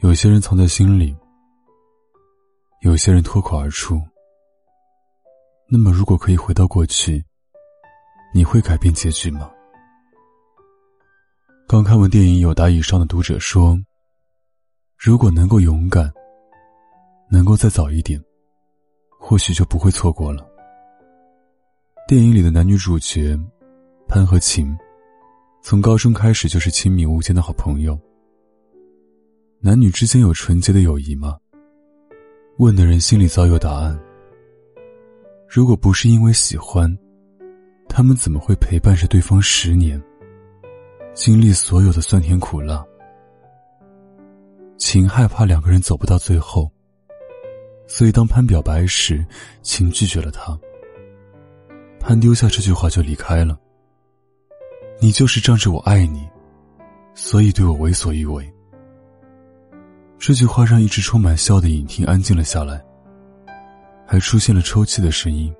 有些人藏在心里，有些人脱口而出。那么，如果可以回到过去，你会改变结局吗？刚看完电影《有答》以上的读者说：“如果能够勇敢，能够再早一点。”或许就不会错过了。电影里的男女主角潘和晴，从高中开始就是亲密无间的好朋友。男女之间有纯洁的友谊吗？问的人心里早有答案。如果不是因为喜欢，他们怎么会陪伴着对方十年，经历所有的酸甜苦辣？晴害怕两个人走不到最后。所以，当潘表白时，秦拒绝了他。潘丢下这句话就离开了。你就是仗着我爱你，所以对我为所欲为。这句话让一直充满笑的影厅安静了下来，还出现了抽泣的声音。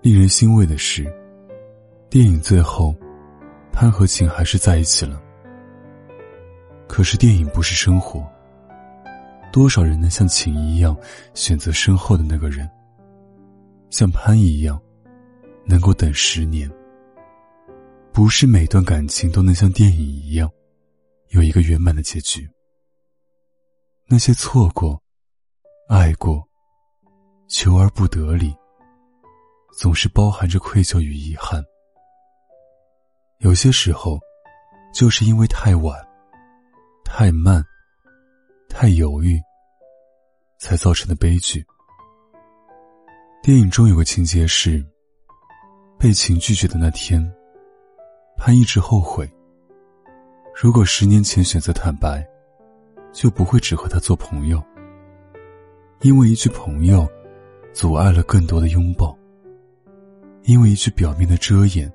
令人欣慰的是，电影最后，潘和晴还是在一起了。可是，电影不是生活。多少人能像秦一样选择身后的那个人？像潘一样，能够等十年？不是每段感情都能像电影一样，有一个圆满的结局。那些错过、爱过、求而不得里，总是包含着愧疚与遗憾。有些时候，就是因为太晚、太慢。太犹豫，才造成的悲剧。电影中有个情节是，被情拒绝的那天，潘一直后悔。如果十年前选择坦白，就不会只和他做朋友。因为一句朋友，阻碍了更多的拥抱。因为一句表面的遮掩，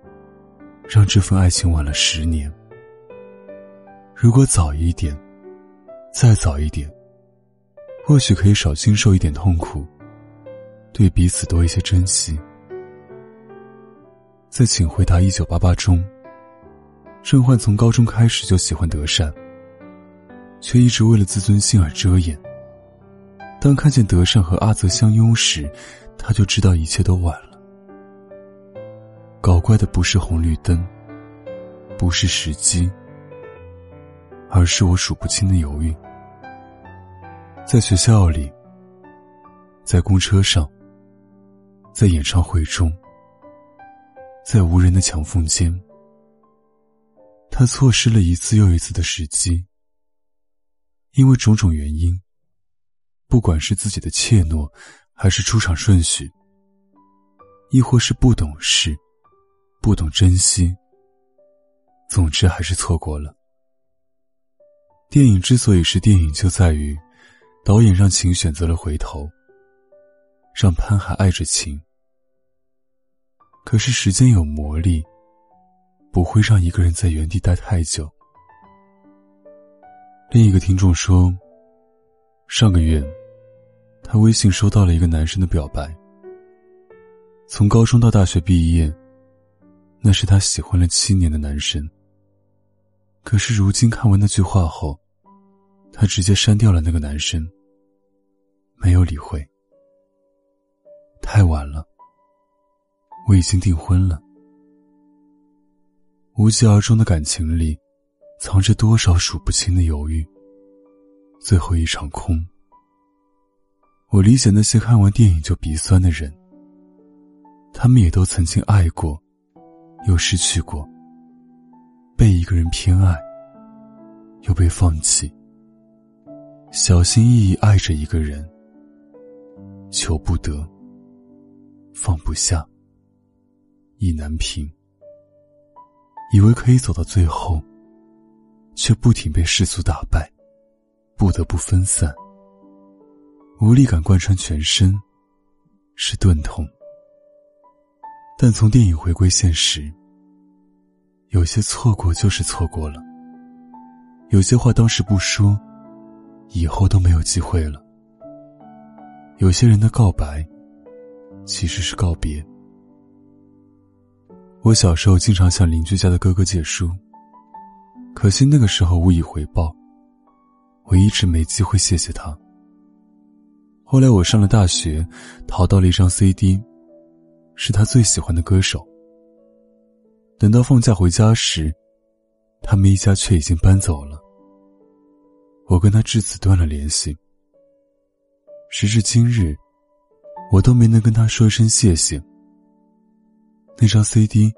让这份爱情晚了十年。如果早一点。再早一点，或许可以少经受一点痛苦，对彼此多一些珍惜。在《请回答一九八八》中，郑焕从高中开始就喜欢德善，却一直为了自尊心而遮掩。当看见德善和阿泽相拥时，他就知道一切都晚了。搞怪的不是红绿灯，不是时机。而是我数不清的犹豫，在学校里，在公车上，在演唱会中，在无人的墙缝间，他错失了一次又一次的时机。因为种种原因，不管是自己的怯懦，还是出场顺序，亦或是不懂事、不懂珍惜，总之还是错过了。电影之所以是电影，就在于导演让秦选择了回头，让潘还爱着秦。可是时间有魔力，不会让一个人在原地待太久。另一个听众说，上个月，他微信收到了一个男生的表白。从高中到大学毕业，那是他喜欢了七年的男生。可是如今看完那句话后，他直接删掉了那个男生，没有理会。太晚了，我已经订婚了。无疾而终的感情里，藏着多少数不清的犹豫。最后一场空。我理解那些看完电影就鼻酸的人，他们也都曾经爱过，又失去过，被一个人偏爱，又被放弃。小心翼翼爱着一个人，求不得，放不下，意难平。以为可以走到最后，却不停被世俗打败，不得不分散。无力感贯穿全身，是钝痛。但从电影回归现实，有些错过就是错过了。有些话当时不说，以后都没有机会了。有些人的告白，其实是告别。我小时候经常向邻居家的哥哥借书，可惜那个时候无以回报，我一直没机会谢谢他。后来我上了大学，淘到了一张 CD，是他最喜欢的歌手。等到放假回家时，他们一家却已经搬走了。我跟他至此断了联系。时至今日，我都没能跟他说一声谢谢。那张 CD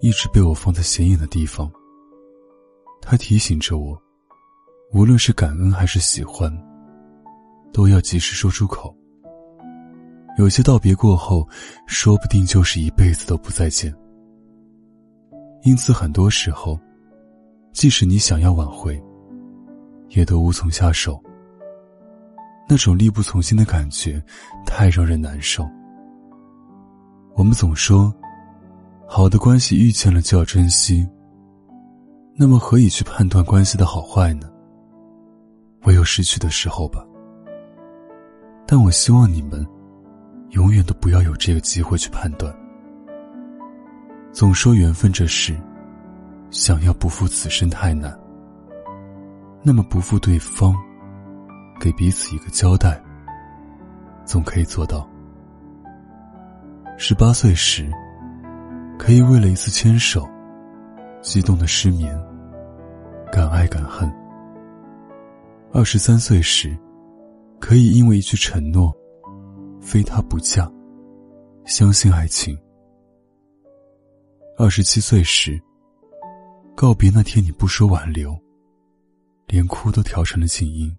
一直被我放在显眼的地方。他提醒着我，无论是感恩还是喜欢，都要及时说出口。有些道别过后，说不定就是一辈子都不再见。因此，很多时候，即使你想要挽回，也都无从下手。那种力不从心的感觉，太让人难受。我们总说，好的关系遇见了就要珍惜。那么，何以去判断关系的好坏呢？唯有失去的时候吧。但我希望你们，永远都不要有这个机会去判断。总说缘分这事，想要不负此生太难。那么不负对方，给彼此一个交代，总可以做到。十八岁时，可以为了一次牵手，激动的失眠，敢爱敢恨；二十三岁时，可以因为一句承诺，非他不嫁，相信爱情；二十七岁时，告别那天你不说挽留。连哭都调成了静音。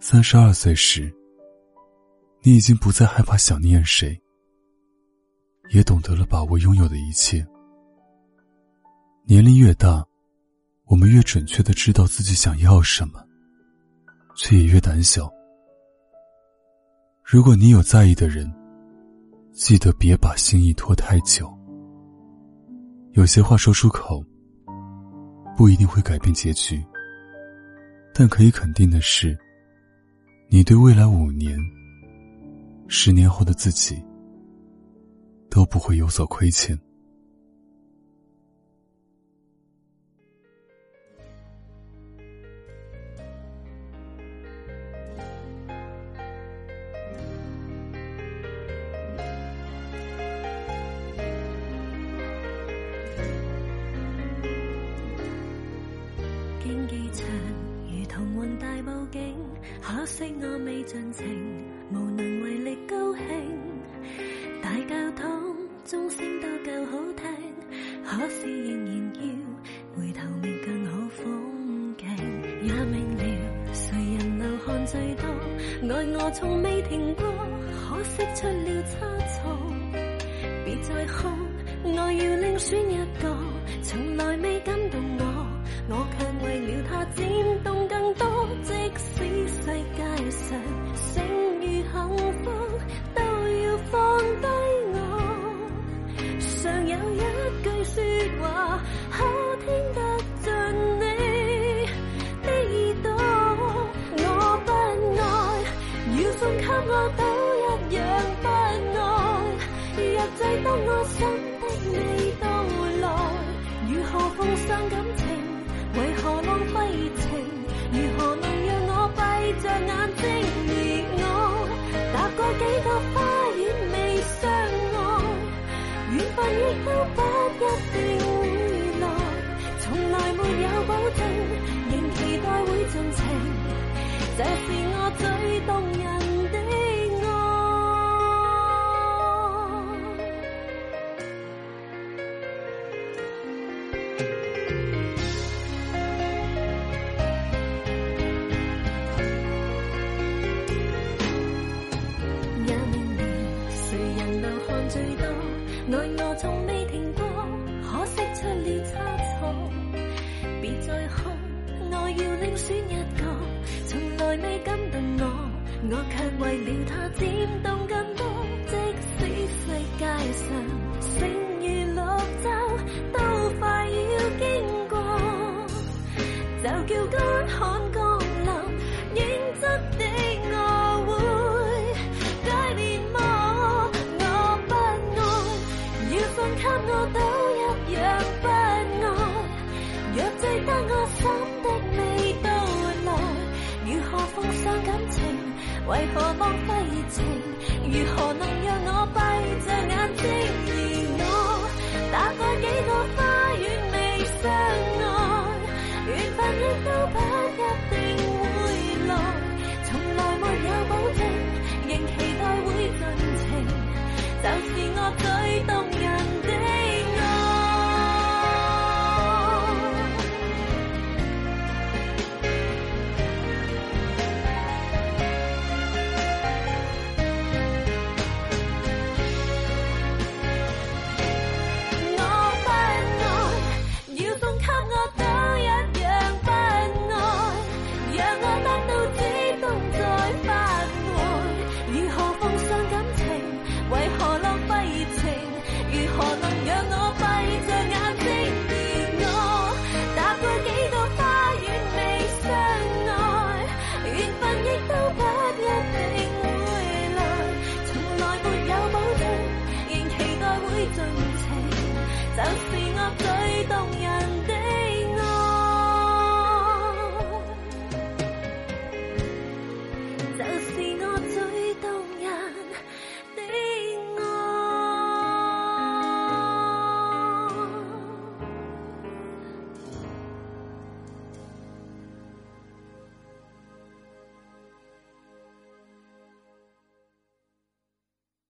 三十二岁时，你已经不再害怕想念谁，也懂得了把握拥有的一切。年龄越大，我们越准确的知道自己想要什么，却也越胆小。如果你有在意的人，记得别把心意拖太久。有些话说出口。不一定会改变结局，但可以肯定的是，你对未来五年、十年后的自己都不会有所亏欠。可惜我未尽情，无能为力高兴。大教堂钟声都够好听，可是仍然要回头觅更好风？景。也明了，谁人流汗最多，爱我从未停过，可惜出了。差错。别再哭，我要另选一个，从来未我都一样不爱。日仔当我心的你到来，如何奉上感情？为何浪费情？如何能？着眼睛，而我踏过几个花园未相爱，缘分亦都不一定会来，从来没有保证，仍期待会尽情，这是我最动人。最多爱我从未停过，可惜出了差错。别再哭，我要另选一个，从来未感动我，我却为了他颤动更多。即使世界上剩余绿洲，都快要经过，就叫干涸。为何浪费热情？如何能？